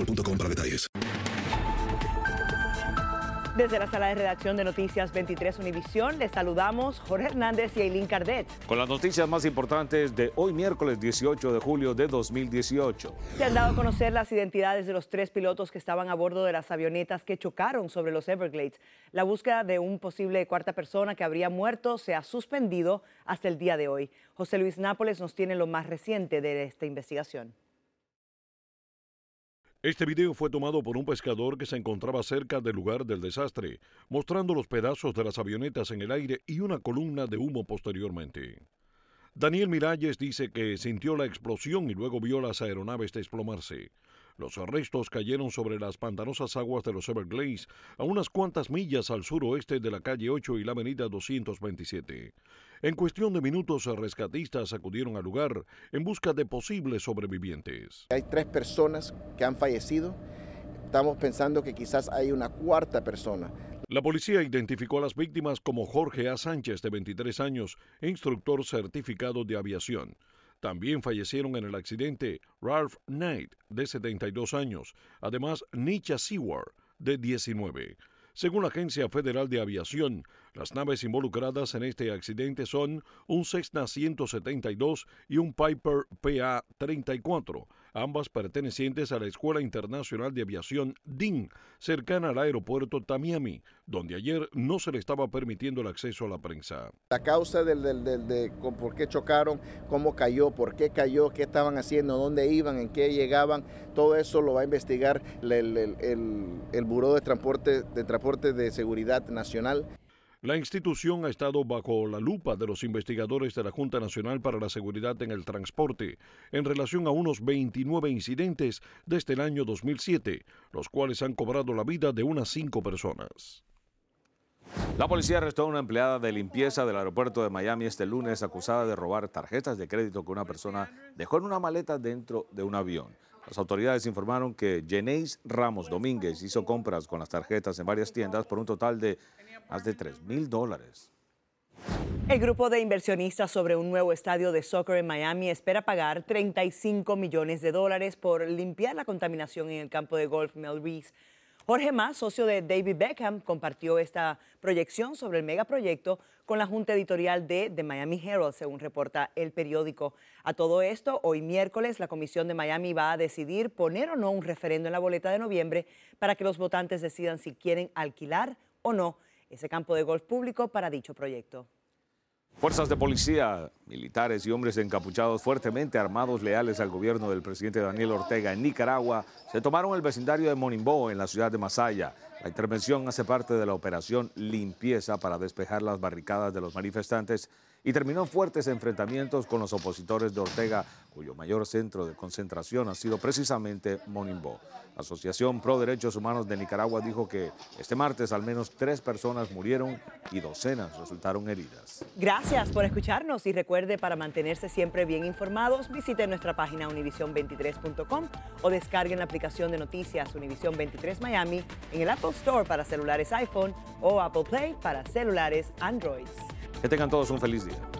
boostmobile.com para detalles. Desde la sala de redacción de Noticias 23 Univisión, les saludamos Jorge Hernández y Eileen Cardet. Con las noticias más importantes de hoy miércoles 18 de julio de 2018. Se han dado a conocer las identidades de los tres pilotos que estaban a bordo de las avionetas que chocaron sobre los Everglades. La búsqueda de un posible cuarta persona que habría muerto se ha suspendido hasta el día de hoy. José Luis Nápoles nos tiene lo más reciente de esta investigación. Este video fue tomado por un pescador que se encontraba cerca del lugar del desastre, mostrando los pedazos de las avionetas en el aire y una columna de humo posteriormente. Daniel Miralles dice que sintió la explosión y luego vio las aeronaves desplomarse. Los restos cayeron sobre las pantanosas aguas de los Everglades, a unas cuantas millas al suroeste de la calle 8 y la avenida 227. En cuestión de minutos, rescatistas acudieron al lugar en busca de posibles sobrevivientes. Hay tres personas que han fallecido. Estamos pensando que quizás hay una cuarta persona. La policía identificó a las víctimas como Jorge A. Sánchez, de 23 años, e instructor certificado de aviación. También fallecieron en el accidente Ralph Knight, de 72 años, además Nisha Seward, de 19. Según la Agencia Federal de Aviación, las naves involucradas en este accidente son un Cessna 172 y un Piper PA-34, ambas pertenecientes a la Escuela Internacional de Aviación DIN, cercana al aeropuerto Tamiami, donde ayer no se le estaba permitiendo el acceso a la prensa. La causa del, del- del- de por qué chocaron, cómo cayó, por qué cayó, qué estaban haciendo, dónde iban, en qué llegaban, todo eso lo va a investigar el, el, el- el Buró de Transporte, de Transporte de Seguridad Nacional. La institución ha estado bajo la lupa de los investigadores de la Junta Nacional para la Seguridad en el Transporte en relación a unos 29 incidentes desde el año 2007, los cuales han cobrado la vida de unas cinco personas. La policía arrestó a una empleada de limpieza del aeropuerto de Miami este lunes acusada de robar tarjetas de crédito que una persona dejó en una maleta dentro de un avión. Las autoridades informaron que Jenéis Ramos Domínguez hizo compras con las tarjetas en varias tiendas por un total de más de 3 mil dólares. El grupo de inversionistas sobre un nuevo estadio de soccer en Miami espera pagar 35 millones de dólares por limpiar la contaminación en el campo de golf Mel Reese. Jorge Mas, socio de David Beckham, compartió esta proyección sobre el megaproyecto con la junta editorial de The Miami Herald, según reporta el periódico. A todo esto, hoy miércoles, la Comisión de Miami va a decidir poner o no un referendo en la boleta de noviembre para que los votantes decidan si quieren alquilar o no ese campo de golf público para dicho proyecto. Fuerzas de policía, militares y hombres encapuchados fuertemente armados leales al gobierno del presidente Daniel Ortega en Nicaragua se tomaron el vecindario de Monimbó en la ciudad de Masaya. La intervención hace parte de la operación Limpieza para despejar las barricadas de los manifestantes y terminó fuertes enfrentamientos con los opositores de Ortega, cuyo mayor centro de concentración ha sido precisamente Monimbó. La Asociación Pro Derechos Humanos de Nicaragua dijo que este martes al menos tres personas murieron y docenas resultaron heridas. Gracias por escucharnos y recuerde para mantenerse siempre bien informados, visite nuestra página univision23.com o descarguen la aplicación de noticias Univision 23 Miami en el Apple Store para celulares iPhone o Apple Play para celulares Android. Que tengan todos un feliz día.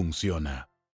funciona.